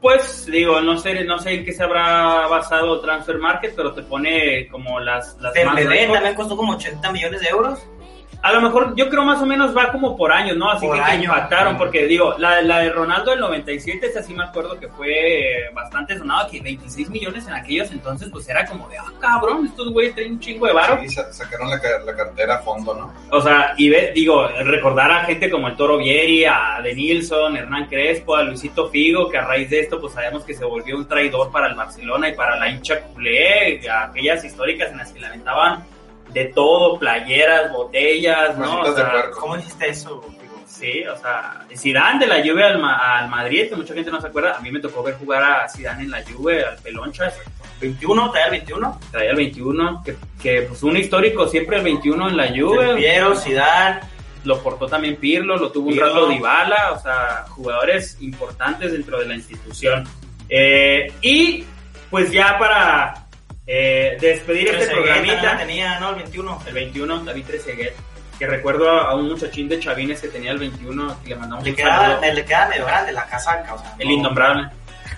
Pues, digo, no sé, no sé en qué se habrá basado Transfer Market, pero te pone como las... las Dembélé también costó como 80 millones de euros. A lo mejor yo creo más o menos va como por años, ¿no? Así Por que, año. impactaron, Mm. porque digo, la, la de Ronaldo del 97, esa sí me acuerdo que fue bastante sonada, que 26 millones en aquellos entonces, pues era como de, ah, cabrón, estos güeyes traen un chingo de varo. Y sa- sacaron la, la cartera a fondo, ¿no? O sea, y ve, digo, recordar a gente como el Toro Vieri, a De Nilsson, Hernán Crespo, a Luisito Figo, que a raíz de esto, pues sabemos que se volvió un traidor para el Barcelona y para la hincha culé, aquellas históricas en las que lamentaban de todo, playeras, botellas, ¿no? O sea. ¿Cómo dijiste eso? Digo, Sí, o sea, Zidane de la Juve al, Ma- al Madrid, que mucha gente no se acuerda, a mí me tocó ver jugar a Zidane en la Juve, al Pelonchas, 21, traía el 21. traía el 21, que, que pues un histórico siempre el 21 en la Juve, Piero, Zidane. lo portó también Pirlo, lo tuvo un rato Dybala, o sea, jugadores importantes dentro de la institución. Eh, y pues ya para eh, despedir este programita, tenía, ¿no? El 21. el 21, David Trezeguet, que recuerdo a, un muchachín de Chavines que tenía el 21, que le mandamos Le un saludo. le quedaba medio grande la casaca, o sea. El no- innombrable.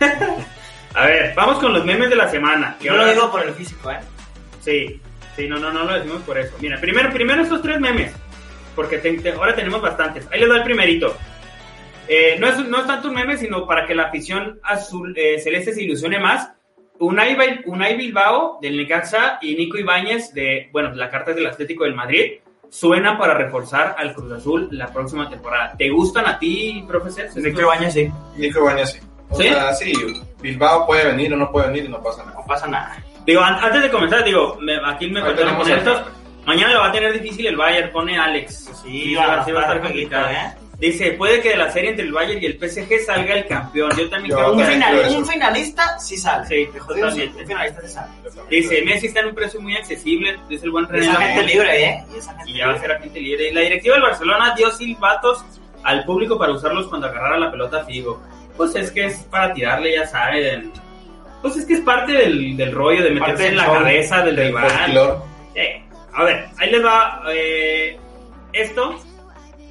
(laughs) A ver, vamos con los memes de la semana. Yo lo ahora- digo por el físico, ¿eh? Sí, sí, no, no, no lo decimos por eso. Mira, primero, primero estos tres memes, porque te- te- ahora tenemos bastantes. Ahí les doy el primerito. Eh, no, es, no es tanto un meme, sino para que la afición azul eh, celeste se ilusione más. Unai, Bil- Unai Bilbao del Necaxa y Nico Ibáñez de, bueno, la carta es del Atlético del Madrid, suena para reforzar al Cruz Azul la próxima temporada. ¿Te gustan a ti, profesor? Nico Ibañez sí. Nico Ibañez sí. O ¿Sí? sea, sí, Bilbao puede venir o no puede venir y no pasa nada. No pasa nada. Digo, an- antes de comenzar, digo, me- aquí me faltaron el esto. Mañana lo va a tener difícil el Bayern, pone Alex. Sí, va, va a sí va a estar estar complicado. complicado, ¿eh? Dice, puede que de la serie entre el Bayern y el PSG salga el campeón. Yo también creo Un, final- un finalista sí sale. Sí, sí, totalmente. un finalista sí sale. Dice, Messi está en un precio muy accesible, dice el buen Y René esa gente libre, ¿eh? Y y ya va a ser agente libre. Y la directiva del Barcelona dio silbatos al público para usarlos cuando agarrara la pelota a Figo. Pues es que es para tirarle, ya saben. Pues es que es parte del, del rollo de Parte meterse en del la cabeza del El rival. Eh, a ver, ahí les va eh, esto.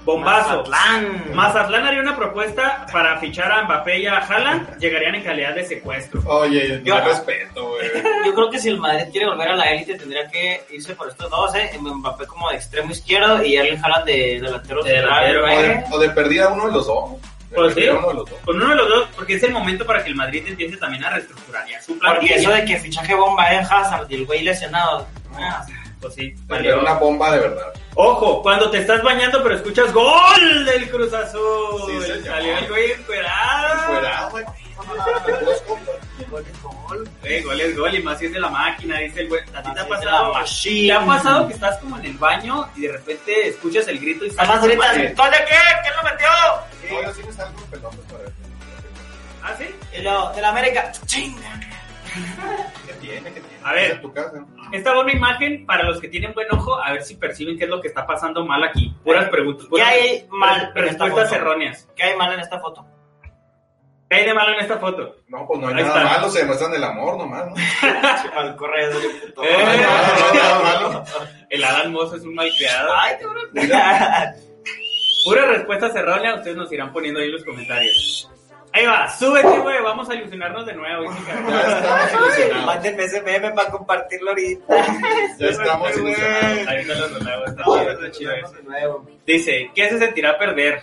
Bombazo. Mazatlán. Mazatlán haría una propuesta para fichar a Mbappé y a Haaland. Llegarían en calidad de secuestro. Oye, Yo- respeto, güey. (laughs) Yo creo que si el Madrid quiere volver a la élite tendría que irse por estos dos, ¿eh? Mbappé como de extremo izquierdo y Erling Haaland de delantero De central, delantero, ¿eh? O de, o de perdida uno de los dos. De Pues sí. perdida uno de los dos. Con uno de los dos, porque es el momento para que el Madrid empiece también a reestructurar ya su Porque plantilla. eso de que fichaje bomba en Hazard y el güey lesionado. ah, Pues sí, Era una bomba de verdad. Ojo, cuando te estás bañando pero escuchas ¡Gol del Cruz Azul! Sí, señor. Salió el güey encuerado. Güey. gol es gol. Gol es gol y más si es de la máquina, dice el güey. ¿A ti te ha pasado? ¿Te ha pasado que estás como en el baño y de repente escuchas el grito y Además sales ahorita, madre? ¿gol de qué? ¿Quién lo metió? Oye, sí me salgo con pelotas para eso. ¿Ah, sí? De la América. Chinga. ¿Qué tiene? ¿Qué tiene? A ver. Tu casa. Esta una imagen para los que tienen buen ojo, a ver si perciben qué es lo que está pasando mal aquí. Puras preguntas. puras hay mal Respuestas erróneas. ¿Qué hay mal en esta foto? ¿Qué hay de malo en esta foto? No, pues no hay Ahí nada está. malo, se demuestran el amor nomás, ¿no? (laughs) Al correo de puto. Eh. No, no, nada malo. El Adán Mozo es un malcriado. Ay, (laughs) cabrón. (laughs) Puras respuestas erróneas, ustedes nos irán poniendo ahí en los comentarios. Ahí va, súbete, güey, vamos a ilusionarnos de nuevo. Mándenme ese meme para compartirlo ahorita. Ya estamos ilusionados. Ahí está lo nuevo, está chido, está chido nuevo. Dice, ¿qué se sentirá perder?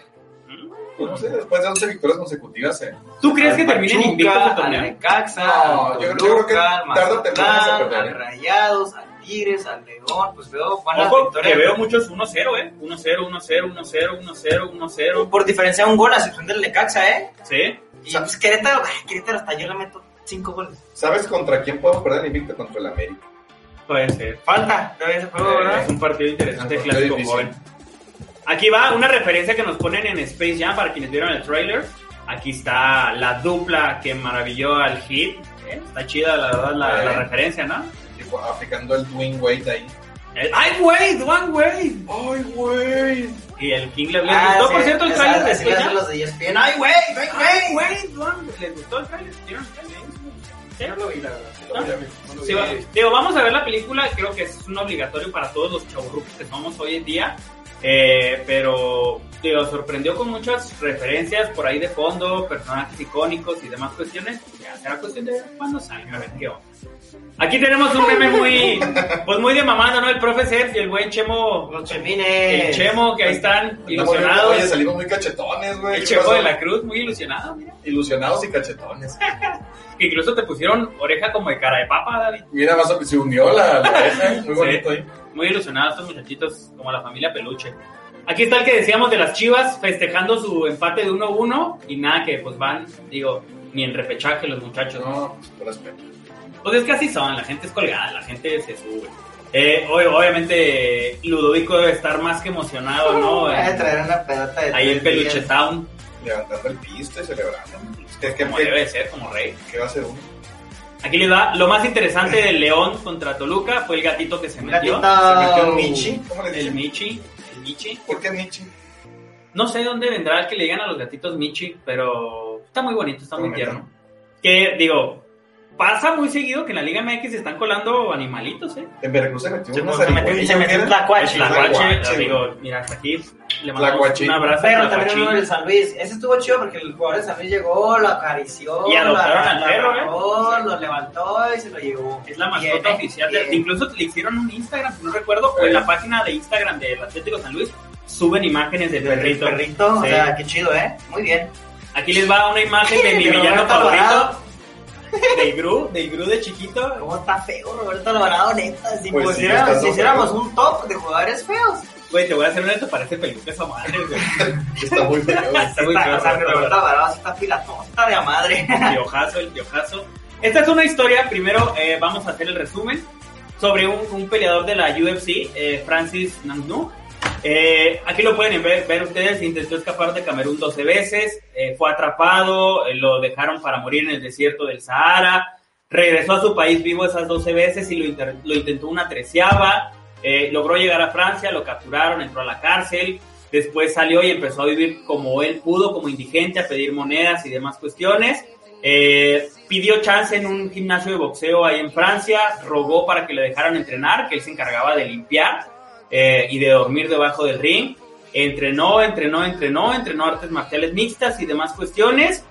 Pues no sé, después de 11 victorias consecutivas, eh. ¿Tú crees que Al terminen invictos el torneo? No, yo creo- yo Toluca, creo que tarde o temprano se perderán. al Rayados, al Tigres, al León, pues veo buenas Ojo, victorias. que veo muchos 1-0, ¿eh? 1-0, 1-0, 1-0, 1-0, 1-0. Por diferencia de un gol a excepción del Necaxa, ¿eh? ¿Sí? Y pues Querétaro, (laughs) ay, Querétaro hasta yo le meto cinco goles. ¿Sabes contra quién podemos perder el invicto? Contra el América. Puede ser. Falta todavía ese juego, Eh, ¿verdad? Es un partido interesante, Es un clásico joven. Aquí va una referencia que nos ponen en Space Jam para quienes vieron el trailer. Aquí está la dupla que maravilló al hit. ¿eh? Está chida, la verdad, la, Eh. la referencia, ¿no? Aplicando el Dwayne Wade ahí. El- ¡Ay, Wade! ¡One Wade! ¡Ay, güey! Y el King le Ah, gustó, sí, por cierto, el trailer de así Space le Jam. hacen los de E ESPN. ¡Ay, güey! ¡Ay, ¡Ay, güey! Wade! One- ¿Les gustó el trailer? ¿Vieron el trailer? ¿Sí? No lo vi, la verdad. ¿No? Sí, va- digo, vamos a ver la película, creo que es un obligatorio para todos los chaburrucos que somos hoy en día, eh, pero digo, sorprendió con muchas referencias por ahí de fondo, personajes icónicos y demás cuestiones, ya será cuestión de ver cuándo salga, a ver qué onda. Aquí tenemos un meme muy, (laughs) pues muy de mamando, ¿no? El profe Sergio y el buen Chemo, Los chemines. el Chemo que ahí están ilusionados, Oye, salimos muy cachetones, güey. el ¿Qué Chemo pasó? de la Cruz muy ilusionado, mira, Ilusionados y cachetones. (laughs) que incluso te pusieron oreja como de cara de papa, David. Mira, más o- se unió la, la oreja, (laughs) muy bonito ahí. Muy ilusionados estos muchachitos, como la familia Peluche. Aquí está el que decíamos de las Chivas, festejando su empate de 1-1 y nada que pues van, digo, ni en repechaje los muchachos. No, por respeto. Pues es que así son, la gente es colgada, la gente se sube. Eh, ob- obviamente Ludovico debe estar más que emocionado, ¿no? Voy a En- traer una pedota de. ahí en Peluche días. Town, Levantando el piste, celebrando. ¿Qué, qué, como debe de ser, como rey. qué va a hacer uno? Aquí les va, lo más interesante del León contra Toluca fue el gatito que se metió. gatito Se metió un Michi. ¿Cómo le El dicen? Michi, el Michi. ¿Por qué Michi? No sé dónde vendrá el que le digan a los gatitos Michi, pero está muy bonito, está muy tierno. Que, digo, pasa muy seguido que en la Liga MX se están colando animalitos, ¿eh? En Veracruz se metió Se una metió- se metió- se metió un El tlacuache. tlacuache, tlacuache, digo, mira, hasta aquí le mandamos Tlacuache. un abrazo Pero también uno del San Luis. Ese estuvo chido porque el jugador de San Luis llegó, lo acarició. Y adoptaron lo al perro, ¿eh? Lo levantó y se lo llevó. Es la mascota oficial. de- incluso le hicieron un Instagram, si no recuerdo, o en la página de Instagram del Atlético San Luis suben imágenes del El perrito. perrito, o sea, qué chido, ¿eh? Muy bien. Aquí les va una imagen de mi De villano favorito. Del Gru, del Gru de chiquito. ¿Cómo está feo Roberto Alvarado, neta? Si, Pues sí, si hiciéramos feo. un top de jugadores feos. Güey, te voy a hacer un esto, parece peluca esa madre, güey. (laughs) Está muy feo. Está muy Está- feo, o sea, Roberto Alvarado está filatota de a madre. El piojazo, el piojazo. Esta es una historia, primero eh, vamos a hacer el resumen, sobre un, un peleador de la UFC, eh, Francis Ngannou. Eh, aquí lo pueden ver, ver ustedes, intentó escapar de Camerún 12 veces, eh, fue atrapado, eh, lo dejaron para morir en el desierto del Sahara, regresó a su país vivo esas 12 veces y lo, lo intentó una treceava, eh, logró llegar a Francia, lo capturaron, entró a la cárcel, después salió y empezó a vivir como él pudo, como indigente, a pedir monedas y demás cuestiones. Eh, pidió chance en un gimnasio de boxeo ahí en Francia, rogó para que le dejaran entrenar, que él se encargaba de limpiar eh, y de dormir debajo del ring. Entrenó, entrenó, entrenó, entrenó artes marciales mixtas y demás cuestiones.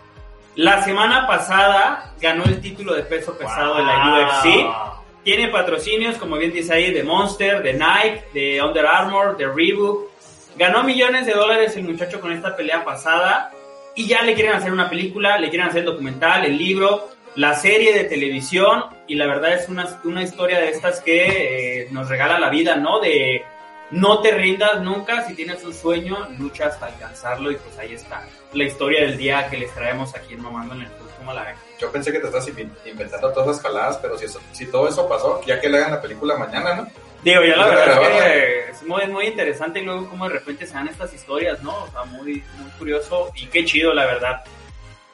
La semana pasada ganó el título de peso pesado de la UFC. Tiene patrocinios, como bien dice ahí, de Monster, de Nike, de Under Armour, de Reebok. Ganó millones de dólares el muchacho con esta pelea pasada y ya le quieren hacer una película, le quieren hacer el documental, el libro, la serie de televisión y la verdad es una, una historia de estas que eh, nos regala la vida, ¿no? De no te rindas nunca, si tienes un sueño, lucha hasta alcanzarlo y pues ahí está la historia del día que les traemos aquí en Mamando en el Club, ¿cómo la ven? Yo pensé que te estás in- inventando todas esas caladas, pero si, eso- si todo eso pasó, ya que le hagan la película mañana, ¿no? Digo, ya la verdad es que es muy, muy interesante y luego como de repente se dan estas historias, ¿no? O sea, muy, muy curioso y qué chido, la verdad.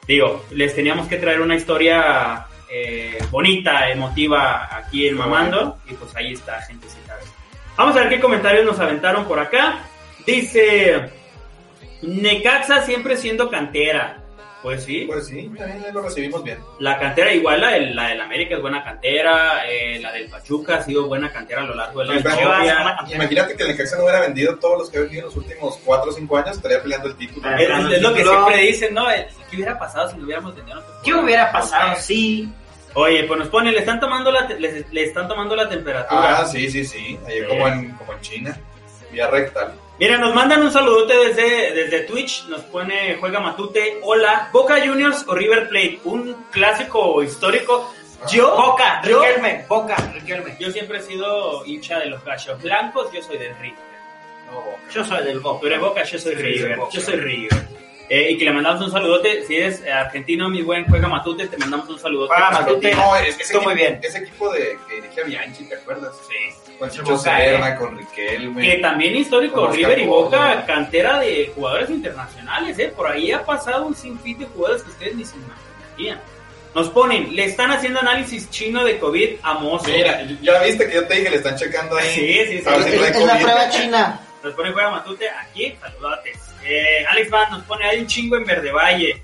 Digo, les teníamos que traer una historia eh, bonita, emotiva aquí en Mamando y pues ahí está, gentecita. Vamos a ver qué comentarios nos aventaron por acá. Dice, Necaxa siempre siendo cantera. Pues sí, Pues sí, también lo recibimos bien. la cantera igual, la del, la del América es buena cantera, eh, la del Pachuca ha sido buena cantera a lo largo de la Imagínate- historia. Imagínate que el Necaxa no hubiera vendido todos los que ha vendido en los últimos 4 o 5 años, estaría peleando el título. Ah, Es, es lo que siempre dicen, ¿no? El- ¿Qué hubiera pasado si lo hubiéramos vendido? nosotros? ¿Qué hubiera pasado si Oye, pues nos pone, le están tomando la, te- le, le están tomando la temperatura. Ah, sí, sí, sí. Ahí Sí. como, en, como en China. Vía rectal. Mira, nos mandan un saludote desde, desde Twitch, nos pone Juega Matute, hola, Boca Juniors o River Plate, un clásico histórico. Yo, Boca, yo, Riquelme, Boca, Riquelme. yo siempre he sido hincha de los gallos blancos, yo soy del River. No. Yo soy del Boca. Tú eres Boca, yo soy River, yo soy River. Eh, y que le mandamos un saludote, si eres eh, argentino, mi buen Juega Matute, te mandamos un saludote. Juega para Matute. No, es, ese Estuvo muy bien. Ese equipo de que dirige a Bianchi, ¿te acuerdas? Sí. Con Chicho Serna, eh. con Riquelme. Que también histórico, River y. Boca, cantera de jugadores internacionales, ¿eh? Por ahí ha pasado un sinfín de jugadores que ustedes ni se imaginarían. Nos ponen, le están haciendo análisis chino de COVID a Mozo. Mira, ya viste que yo te dije, le están checando ahí. Sí, sí, sí. Si Es, la prueba (laughs) china. Nos pone Juega Matute aquí, saludotes. Eh, Alex Van nos pone, hay un chingo en Verde Valle.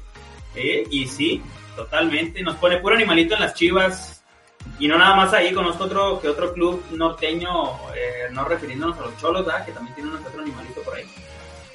¿Eh? Y sí, totalmente. Nos pone puro animalito en las chivas. Y no nada más ahí, conozco otro que otro club norteño, eh, no refiriéndonos a los cholos, ¿verdad? Que también tiene que otro animalito por ahí.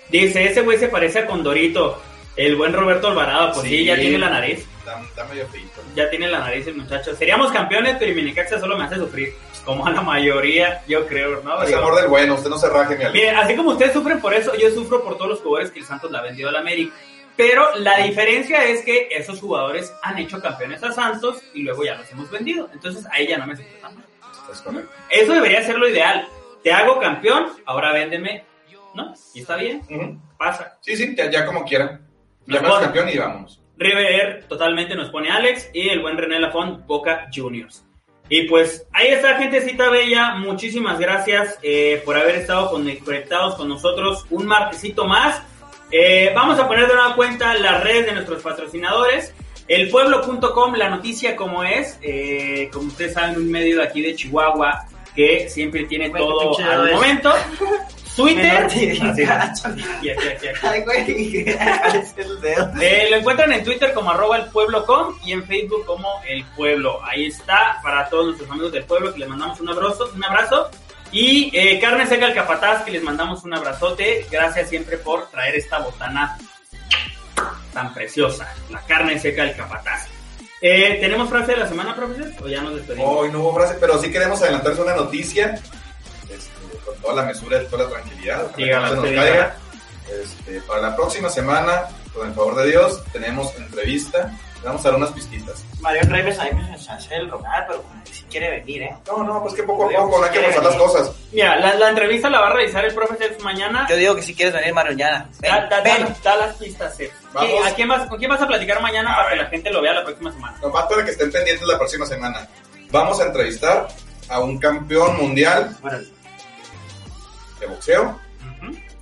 Dice, ese güey se parece a Condorito, el buen Roberto Alvarado, pues sí, Sí. ya tiene la nariz. Está, está medio feito. Ya tiene la nariz el muchacho. Seríamos campeones, pero mi Necaxa solo me hace sufrir. Como a la mayoría, yo creo, ¿no? Es amor del bueno, usted no se raje, mi amigo. Mire, así como ustedes sufren por eso, yo sufro por todos los jugadores que el Santos le ha vendido al América. Pero la diferencia es que esos jugadores han hecho campeones a Santos y luego ya los hemos vendido. Entonces a ella no me sufre tan mal. Es correcto. Eso debería ser lo ideal. Te hago campeón, ahora véndeme. ¿No? Y está bien, Ujú. pasa. Sí, sí, ya, ya como quieran. Pone- campeón y vamos. River totalmente nos pone Alex y el buen René Lafont, Boca Juniors. Y pues ahí está, gentecita bella. Muchísimas gracias eh, por haber estado con- conectados con nosotros un martesito más. Eh, vamos a poner de nueva cuenta las redes de nuestros patrocinadores. Elpueblo.com, la noticia como es, eh, como ustedes saben, un medio de aquí de Chihuahua que siempre tiene Bueno, todo al momento. (laughs) Twitter. Menor de edad. Así, aquí, aquí, aquí, aquí. Ay, güey, es el dedo. Eh, lo encuentran en Twitter como arroba elpueblo.com y en Facebook como El Pueblo. Ahí está para todos nuestros amigos del pueblo que les mandamos un abrazo. Un abrazo. Y eh, Carne Seca el Capataz que les mandamos un abrazote. Gracias siempre por traer esta botana tan preciosa. La carne seca el Capataz. Eh, ¿Tenemos frase de la semana, profesor? ¿O ya nos despedimos? Hoy no hubo frase, pero sí queremos adelantarse una noticia. Toda la mesura y toda la tranquilidad. que se nos caiga. Este, para la próxima semana, con el favor de Dios, tenemos entrevista. Vamos a dar unas pistitas. Mario Reyes a mí me hace el rogar, pero que si quiere venir, ¿eh? No, no, pues que poco a poco, no hay que forzar las cosas. Mira, la, la entrevista la va a realizar el profesor mañana. Yo digo que si quieres venir, Mario, ya. Ven, Da, da- ven. da- da las pistas, Seth. Vamos. ¿Qué- ¿A quién vas, ¿Con quién vas a platicar mañana A para que ver. la gente lo vea la próxima semana? Nomás para que estén pendientes la próxima semana. Vamos a entrevistar a un campeón mundial Bueno, de boxeo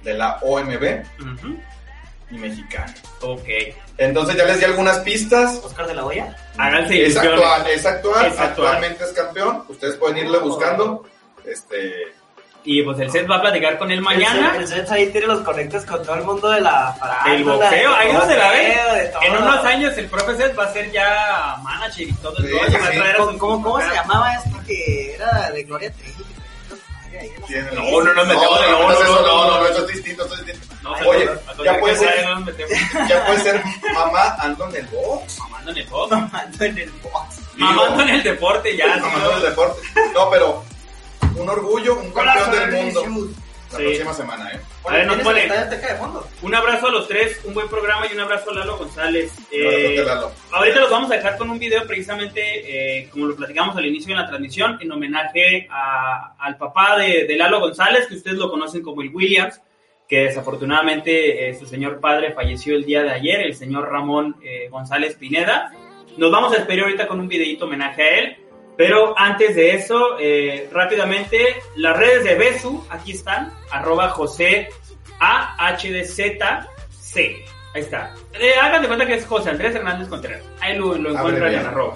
de la OMB y mexicano. Ok. Entonces ya les di algunas pistas. Oscar de la Hoya. Háganse Es actual, es actual, Es actual. actualmente es campeón. Ustedes pueden irle buscando. Este, Y pues el Seth va a platicar con él mañana. El Seth ahí tiene los conectos con todo el mundo de la Del farándula, boxeo, ahí todo, donde la todo. En unos años el profe Seth va a ser ya manager y todo el Sí, rollo, va a sí. traer a ¿Cómo, cómo, cómo se llamaba este que era de Gloria Trevi? No, no nos metemos en- no, no, no, no, no, no, no, no. no, eso es distinto, eso es distinto. No, Oye, ya puede ser, no nos metemos. (laughs) ya puede ser mamá ando en el box, Mamando en el box. Mamando en el box. (laughs) Mamando en el deporte ya. mamá ¿no? ando en el deporte. No, pero un orgullo, un campeón del mundo. La Sí. próxima semana, ¿eh? A ver, nos ¿Tienes pone. el Estadio Azteca de fondo? Un abrazo a los tres, un buen programa y un abrazo a Lalo González. Eh, Lalo. ahorita los vamos a dejar con un video precisamente, eh, como lo platicamos al inicio de la transmisión, en homenaje a- al papá de, de Lalo González, que ustedes lo conocen como el Williams, que desafortunadamente eh, su señor padre falleció el día de ayer, el señor Ramón eh, González Pineda. Nos vamos a despedir ahorita con un videito homenaje a él. Pero antes de eso, eh, rápidamente, las redes de Besu, aquí están, arroba José AHDZC. Ahí está. Eh, hagan de cuenta que es José Andrés Hernández Contreras. Ahí lo, lo encuentran en arroba.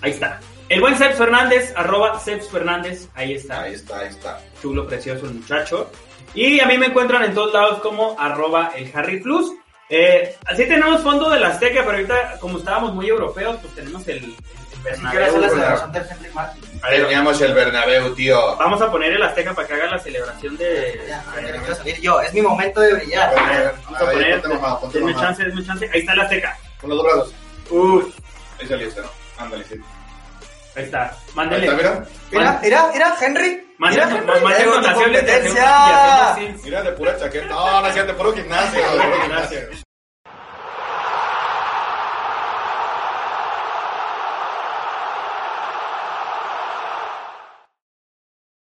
Ahí está. El buen Ceps Fernández, arroba Ceps Fernández, ahí está. Ahí está, ahí está. Chulo, precioso el muchacho. Y a mí me encuentran en todos lados como arroba el Harry Plus. Eh, así tenemos fondo de la Azteca, pero ahorita, como estábamos muy europeos, pues tenemos el, es Bernabéu. la celebración del Henry Martin. Teníamos el Bernabéu, tío. Vamos a poner el Azteca para que haga la celebración de... Ya, ya me quiero salir yo, es mi momento de brillar. A ver, Vamos a a ver, poner... ponte mamado, ponte Denme mamado. chance, denme chance. Ahí está el Azteca. Con los dos brazos. Uf, Ahí saliste, ¿no? Ándale, sí. ahí está. Ahí Mándele. está, mira. Mira, mira, mira, Henry. Mándele, Mira, mándele Henry, donaciones hacemos- sí, Mira, de pura chaqueta. No, no es de puro gimnasio. de puro gimnasio.